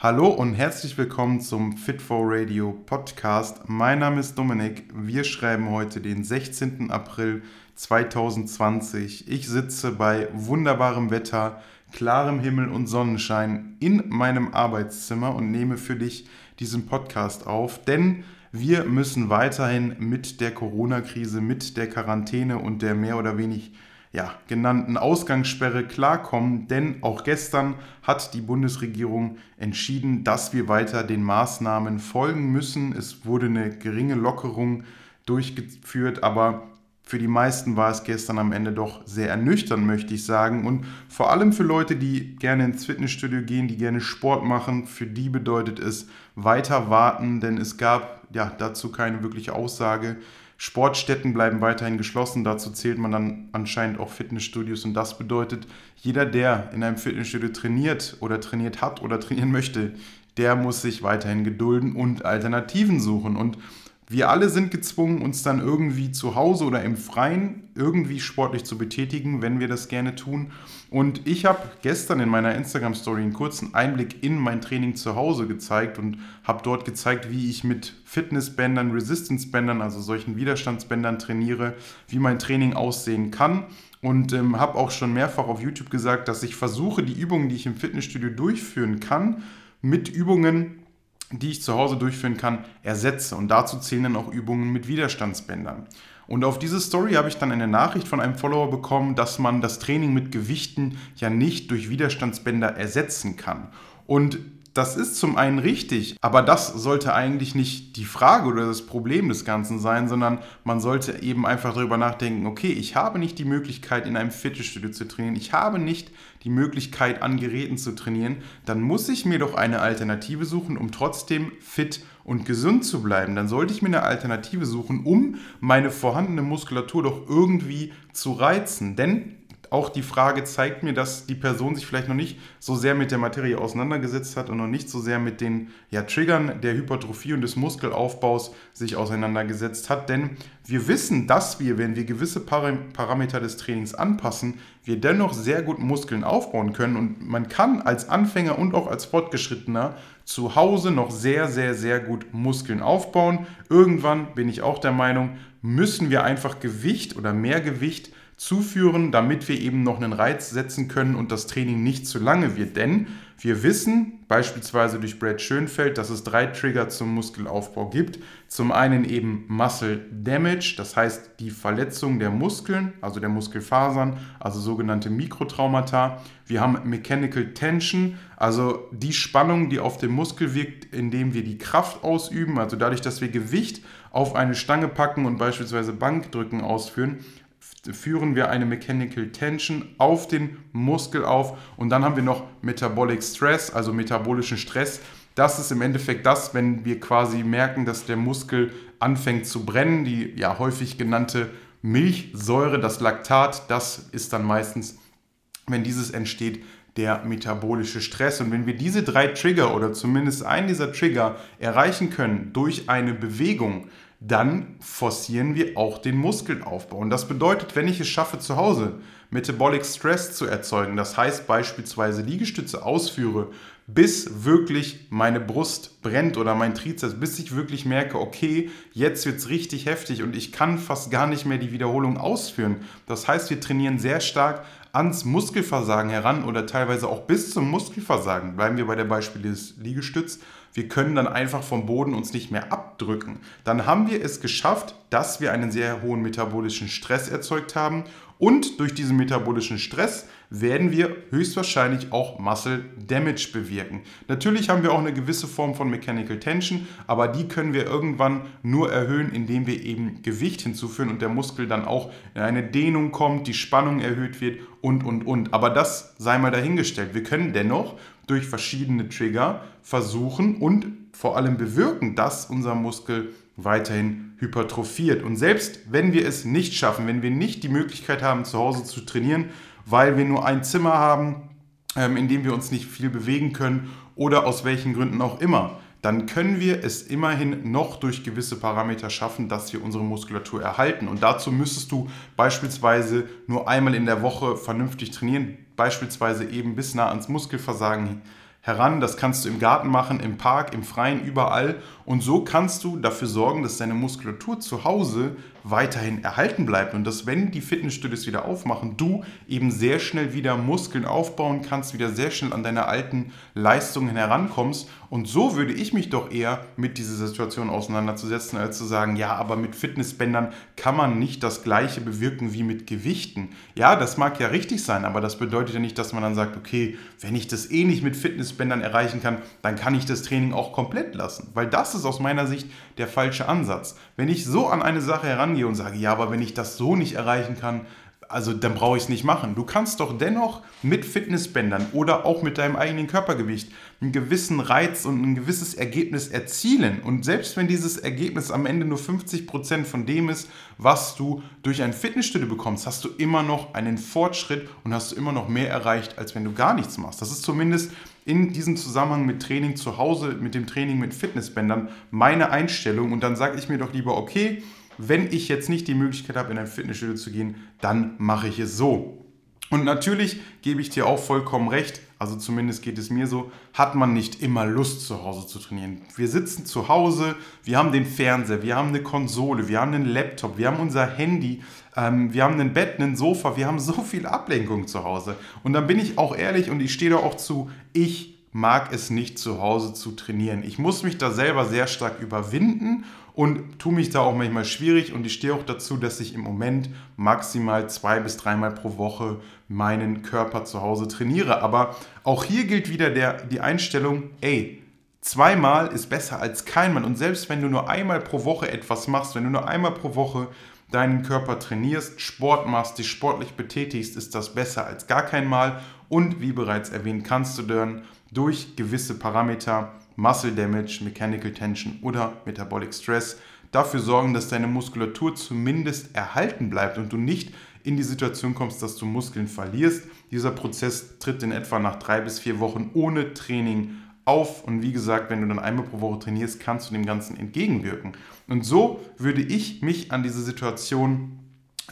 Hallo und herzlich willkommen zum Fit for Radio Podcast. Mein Name ist Dominik. Wir schreiben heute den 16. April 2020. Ich sitze bei wunderbarem Wetter, klarem Himmel und Sonnenschein in meinem Arbeitszimmer und nehme für dich diesen Podcast auf, denn wir müssen weiterhin mit der Corona-Krise, mit der Quarantäne und der mehr oder weniger ja, genannten Ausgangssperre klarkommen, denn auch gestern hat die Bundesregierung entschieden, dass wir weiter den Maßnahmen folgen müssen. Es wurde eine geringe Lockerung durchgeführt, aber für die meisten war es gestern am Ende doch sehr ernüchternd, möchte ich sagen. Und vor allem für Leute, die gerne ins Fitnessstudio gehen, die gerne Sport machen, für die bedeutet es weiter warten, denn es gab ja dazu keine wirkliche Aussage. Sportstätten bleiben weiterhin geschlossen. Dazu zählt man dann anscheinend auch Fitnessstudios. Und das bedeutet, jeder, der in einem Fitnessstudio trainiert oder trainiert hat oder trainieren möchte, der muss sich weiterhin gedulden und Alternativen suchen. Und wir alle sind gezwungen, uns dann irgendwie zu Hause oder im Freien irgendwie sportlich zu betätigen, wenn wir das gerne tun. Und ich habe gestern in meiner Instagram-Story einen kurzen Einblick in mein Training zu Hause gezeigt und habe dort gezeigt, wie ich mit Fitnessbändern, Resistance-Bändern, also solchen Widerstandsbändern trainiere, wie mein Training aussehen kann. Und ähm, habe auch schon mehrfach auf YouTube gesagt, dass ich versuche, die Übungen, die ich im Fitnessstudio durchführen kann, mit Übungen die ich zu Hause durchführen kann, ersetze. Und dazu zählen dann auch Übungen mit Widerstandsbändern. Und auf diese Story habe ich dann eine Nachricht von einem Follower bekommen, dass man das Training mit Gewichten ja nicht durch Widerstandsbänder ersetzen kann. Und das ist zum einen richtig, aber das sollte eigentlich nicht die Frage oder das Problem des Ganzen sein, sondern man sollte eben einfach darüber nachdenken, okay, ich habe nicht die Möglichkeit, in einem Fitnessstudio zu trainieren, ich habe nicht die Möglichkeit, an Geräten zu trainieren, dann muss ich mir doch eine Alternative suchen, um trotzdem fit und gesund zu bleiben. Dann sollte ich mir eine Alternative suchen, um meine vorhandene Muskulatur doch irgendwie zu reizen. Denn auch die Frage zeigt mir, dass die Person sich vielleicht noch nicht so sehr mit der Materie auseinandergesetzt hat und noch nicht so sehr mit den ja, Triggern der Hypertrophie und des Muskelaufbaus sich auseinandergesetzt hat. Denn wir wissen, dass wir, wenn wir gewisse Parameter des Trainings anpassen, wir dennoch sehr gut Muskeln aufbauen können. Und man kann als Anfänger und auch als Fortgeschrittener zu Hause noch sehr, sehr, sehr gut Muskeln aufbauen. Irgendwann bin ich auch der Meinung, müssen wir einfach Gewicht oder mehr Gewicht zuführen, damit wir eben noch einen Reiz setzen können und das Training nicht zu lange wird. Denn wir wissen beispielsweise durch Brad Schönfeld, dass es drei Trigger zum Muskelaufbau gibt. Zum einen eben Muscle Damage, das heißt die Verletzung der Muskeln, also der Muskelfasern, also sogenannte Mikrotraumata. Wir haben Mechanical Tension, also die Spannung, die auf den Muskel wirkt, indem wir die Kraft ausüben, also dadurch, dass wir Gewicht auf eine Stange packen und beispielsweise Bankdrücken ausführen, führen wir eine Mechanical Tension auf den Muskel auf und dann haben wir noch Metabolic Stress, also metabolischen Stress. Das ist im Endeffekt das, wenn wir quasi merken, dass der Muskel anfängt zu brennen, die ja häufig genannte Milchsäure, das Laktat, das ist dann meistens, wenn dieses entsteht, der metabolische Stress. Und wenn wir diese drei Trigger oder zumindest einen dieser Trigger erreichen können durch eine Bewegung, dann forcieren wir auch den Muskelaufbau. Und das bedeutet, wenn ich es schaffe, zu Hause Metabolic Stress zu erzeugen, das heißt beispielsweise Liegestütze ausführe, bis wirklich meine Brust brennt oder mein Trizeps, bis ich wirklich merke, okay, jetzt wird es richtig heftig und ich kann fast gar nicht mehr die Wiederholung ausführen. Das heißt, wir trainieren sehr stark ans Muskelversagen heran oder teilweise auch bis zum Muskelversagen. Bleiben wir bei der Beispiel des Liegestütz. Wir können dann einfach vom Boden uns nicht mehr abdrücken. Dann haben wir es geschafft, dass wir einen sehr hohen metabolischen Stress erzeugt haben und durch diesen metabolischen Stress werden wir höchstwahrscheinlich auch Muscle Damage bewirken. Natürlich haben wir auch eine gewisse Form von Mechanical Tension, aber die können wir irgendwann nur erhöhen, indem wir eben Gewicht hinzuführen und der Muskel dann auch in eine Dehnung kommt, die Spannung erhöht wird und, und, und. Aber das sei mal dahingestellt. Wir können dennoch durch verschiedene Trigger versuchen und vor allem bewirken, dass unser Muskel weiterhin hypertrophiert. Und selbst wenn wir es nicht schaffen, wenn wir nicht die Möglichkeit haben, zu Hause zu trainieren, weil wir nur ein Zimmer haben, ähm, in dem wir uns nicht viel bewegen können oder aus welchen Gründen auch immer, dann können wir es immerhin noch durch gewisse Parameter schaffen, dass wir unsere Muskulatur erhalten. Und dazu müsstest du beispielsweise nur einmal in der Woche vernünftig trainieren, beispielsweise eben bis nah ans Muskelversagen heran. Das kannst du im Garten machen, im Park, im Freien, überall. Und so kannst du dafür sorgen, dass deine Muskulatur zu Hause weiterhin erhalten bleibt und dass, wenn die Fitnessstudios wieder aufmachen, du eben sehr schnell wieder Muskeln aufbauen kannst, wieder sehr schnell an deine alten Leistungen herankommst. Und so würde ich mich doch eher mit dieser Situation auseinanderzusetzen, als zu sagen, ja, aber mit Fitnessbändern kann man nicht das gleiche bewirken wie mit Gewichten. Ja, das mag ja richtig sein, aber das bedeutet ja nicht, dass man dann sagt, okay, wenn ich das eh nicht mit Fitnessbändern erreichen kann, dann kann ich das Training auch komplett lassen. Weil das ist aus meiner Sicht der falsche Ansatz. Wenn ich so an eine Sache herangehe und sage, ja, aber wenn ich das so nicht erreichen kann, also dann brauche ich es nicht machen. Du kannst doch dennoch mit Fitnessbändern oder auch mit deinem eigenen Körpergewicht einen gewissen Reiz und ein gewisses Ergebnis erzielen. Und selbst wenn dieses Ergebnis am Ende nur 50% von dem ist, was du durch ein Fitnessstudio bekommst, hast du immer noch einen Fortschritt und hast du immer noch mehr erreicht, als wenn du gar nichts machst. Das ist zumindest in diesem Zusammenhang mit Training zu Hause, mit dem Training mit Fitnessbändern meine Einstellung. Und dann sage ich mir doch lieber, okay, wenn ich jetzt nicht die Möglichkeit habe, in ein Fitnessstudio zu gehen, dann mache ich es so. Und natürlich gebe ich dir auch vollkommen recht, also zumindest geht es mir so, hat man nicht immer Lust zu Hause zu trainieren. Wir sitzen zu Hause, wir haben den Fernseher, wir haben eine Konsole, wir haben einen Laptop, wir haben unser Handy, ähm, wir haben ein Bett, ein Sofa, wir haben so viel Ablenkung zu Hause. Und dann bin ich auch ehrlich und ich stehe da auch zu, ich mag es nicht zu Hause zu trainieren. Ich muss mich da selber sehr stark überwinden und tue mich da auch manchmal schwierig und ich stehe auch dazu, dass ich im Moment maximal zwei bis dreimal pro Woche meinen Körper zu Hause trainiere. Aber auch hier gilt wieder der, die Einstellung, ey, zweimal ist besser als keinmal. Und selbst wenn du nur einmal pro Woche etwas machst, wenn du nur einmal pro Woche deinen Körper trainierst, Sport machst, dich sportlich betätigst, ist das besser als gar kein Mal. Und wie bereits erwähnt, kannst du dann durch gewisse Parameter Muscle Damage, Mechanical Tension oder Metabolic Stress dafür sorgen, dass deine Muskulatur zumindest erhalten bleibt und du nicht in die Situation kommst, dass du Muskeln verlierst. Dieser Prozess tritt in etwa nach drei bis vier Wochen ohne Training auf. Und wie gesagt, wenn du dann einmal pro Woche trainierst, kannst du dem Ganzen entgegenwirken. Und so würde ich mich an diese Situation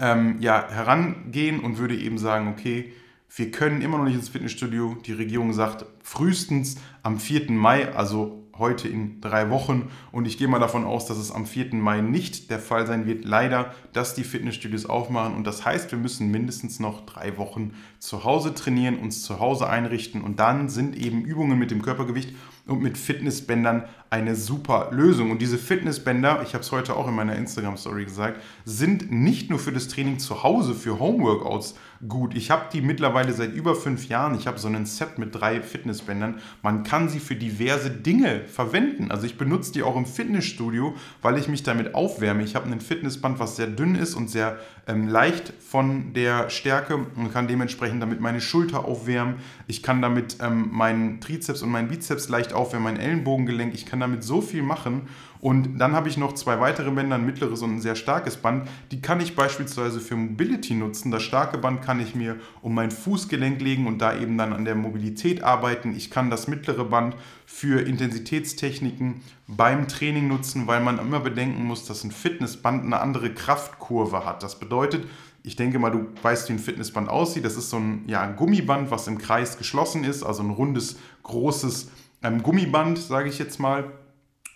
ähm, ja, herangehen und würde eben sagen, okay, wir können immer noch nicht ins Fitnessstudio. Die Regierung sagt frühestens am 4. Mai, also heute in drei Wochen. Und ich gehe mal davon aus, dass es am 4. Mai nicht der Fall sein wird, leider, dass die Fitnessstudios aufmachen. Und das heißt, wir müssen mindestens noch drei Wochen zu Hause trainieren, uns zu Hause einrichten. Und dann sind eben Übungen mit dem Körpergewicht und mit Fitnessbändern eine super Lösung. Und diese Fitnessbänder, ich habe es heute auch in meiner Instagram-Story gesagt, sind nicht nur für das Training zu Hause, für Homeworkouts gut. Ich habe die mittlerweile seit über fünf Jahren. Ich habe so ein Set mit drei Fitnessbändern. Man kann sie für diverse Dinge verwenden. Also ich benutze die auch im Fitnessstudio, weil ich mich damit aufwärme. Ich habe ein Fitnessband, was sehr dünn ist und sehr ähm, leicht von der Stärke und kann dementsprechend damit meine Schulter aufwärmen. Ich kann damit ähm, meinen Trizeps und meinen Bizeps leicht aufwärmen, mein Ellenbogengelenk. Ich kann damit so viel machen und dann habe ich noch zwei weitere Bänder, ein mittleres und ein sehr starkes Band. Die kann ich beispielsweise für Mobility nutzen. Das starke Band kann ich mir um mein Fußgelenk legen und da eben dann an der Mobilität arbeiten. Ich kann das mittlere Band für Intensitätstechniken beim Training nutzen, weil man immer bedenken muss, dass ein Fitnessband eine andere Kraftkurve hat. Das bedeutet, ich denke mal, du weißt, wie ein Fitnessband aussieht. Das ist so ein, ja, ein Gummiband, was im Kreis geschlossen ist, also ein rundes, großes ähm, Gummiband, sage ich jetzt mal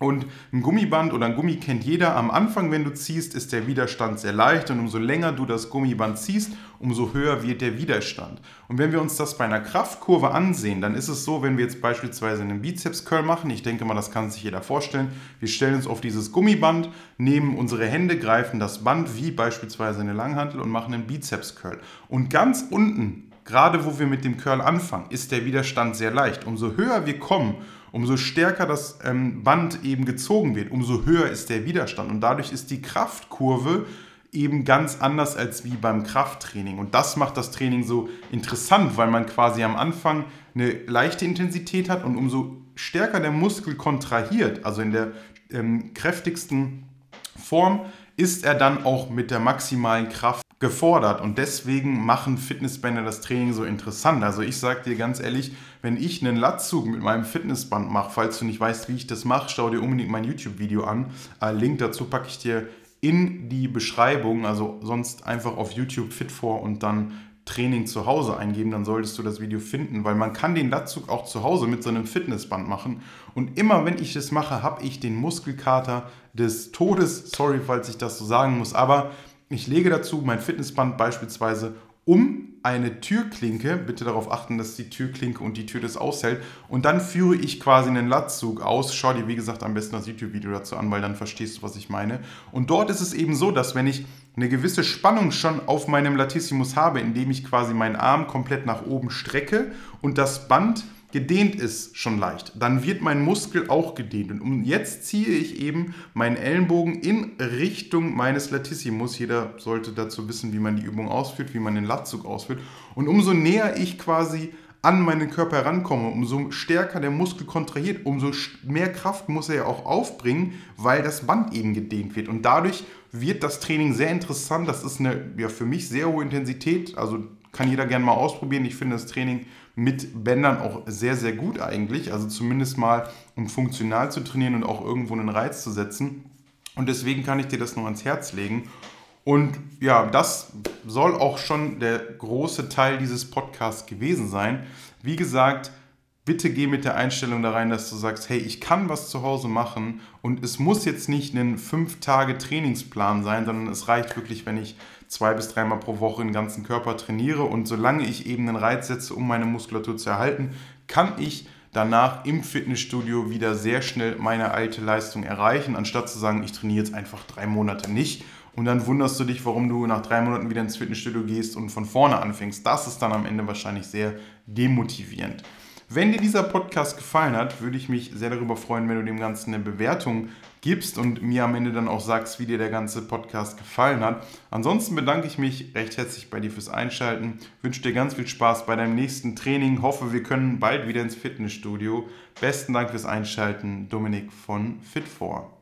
und ein Gummiband oder ein Gummi kennt jeder. Am Anfang, wenn du ziehst, ist der Widerstand sehr leicht und umso länger du das Gummiband ziehst, umso höher wird der Widerstand. Und wenn wir uns das bei einer Kraftkurve ansehen, dann ist es so, wenn wir jetzt beispielsweise einen Bizeps-Curl machen, ich denke mal, das kann sich jeder vorstellen, wir stellen uns auf dieses Gummiband, nehmen unsere Hände, greifen das Band wie beispielsweise eine Langhantel und machen einen Bizeps-Curl. Und ganz unten, gerade wo wir mit dem Curl anfangen, ist der Widerstand sehr leicht. Umso höher wir kommen, umso stärker das ähm, Band eben gezogen wird, umso höher ist der Widerstand. Und dadurch ist die Kraftkurve eben ganz anders als wie beim Krafttraining. Und das macht das Training so interessant, weil man quasi am Anfang eine leichte Intensität hat und umso stärker der Muskel kontrahiert, also in der ähm, kräftigsten Form, ist er dann auch mit der maximalen Kraft gefordert und deswegen machen Fitnessbänder das Training so interessant. Also ich sage dir ganz ehrlich, wenn ich einen Latzug mit meinem Fitnessband mache, falls du nicht weißt, wie ich das mache, schau dir unbedingt mein YouTube-Video an. Äh, Link dazu packe ich dir in die Beschreibung, also sonst einfach auf YouTube Fit4 und dann Training zu Hause eingeben, dann solltest du das Video finden, weil man kann den Latzug auch zu Hause mit so einem Fitnessband machen. Und immer wenn ich das mache, habe ich den Muskelkater des Todes. Sorry, falls ich das so sagen muss, aber ich lege dazu mein Fitnessband beispielsweise um eine Türklinke, bitte darauf achten, dass die Türklinke und die Tür das aushält, und dann führe ich quasi einen Latzug aus. Schau dir, wie gesagt, am besten das YouTube-Video dazu an, weil dann verstehst du, was ich meine. Und dort ist es eben so, dass wenn ich eine gewisse Spannung schon auf meinem Latissimus habe, indem ich quasi meinen Arm komplett nach oben strecke und das Band gedehnt ist schon leicht, dann wird mein Muskel auch gedehnt. Und jetzt ziehe ich eben meinen Ellenbogen in Richtung meines Latissimus. Jeder sollte dazu wissen, wie man die Übung ausführt, wie man den Latzug ausführt. Und umso näher ich quasi an meinen Körper herankomme, umso stärker der Muskel kontrahiert, umso mehr Kraft muss er ja auch aufbringen, weil das Band eben gedehnt wird. Und dadurch wird das Training sehr interessant. Das ist eine ja, für mich sehr hohe Intensität. Also kann jeder gerne mal ausprobieren. Ich finde das Training mit Bändern auch sehr, sehr gut eigentlich. Also zumindest mal, um funktional zu trainieren und auch irgendwo einen Reiz zu setzen. Und deswegen kann ich dir das nur ans Herz legen. Und ja, das soll auch schon der große Teil dieses Podcasts gewesen sein. Wie gesagt, bitte geh mit der Einstellung da rein, dass du sagst, hey, ich kann was zu Hause machen und es muss jetzt nicht ein 5 Tage Trainingsplan sein, sondern es reicht wirklich, wenn ich zwei bis dreimal pro Woche den ganzen Körper trainiere und solange ich eben einen Reiz setze, um meine Muskulatur zu erhalten, kann ich danach im Fitnessstudio wieder sehr schnell meine alte Leistung erreichen, anstatt zu sagen, ich trainiere jetzt einfach drei Monate nicht und dann wunderst du dich, warum du nach drei Monaten wieder ins Fitnessstudio gehst und von vorne anfängst. Das ist dann am Ende wahrscheinlich sehr demotivierend. Wenn dir dieser Podcast gefallen hat, würde ich mich sehr darüber freuen, wenn du dem Ganzen eine Bewertung gibst und mir am Ende dann auch sagst, wie dir der ganze Podcast gefallen hat. Ansonsten bedanke ich mich recht herzlich bei dir fürs Einschalten, wünsche dir ganz viel Spaß bei deinem nächsten Training, hoffe, wir können bald wieder ins Fitnessstudio. Besten Dank fürs Einschalten, Dominik von Fit4.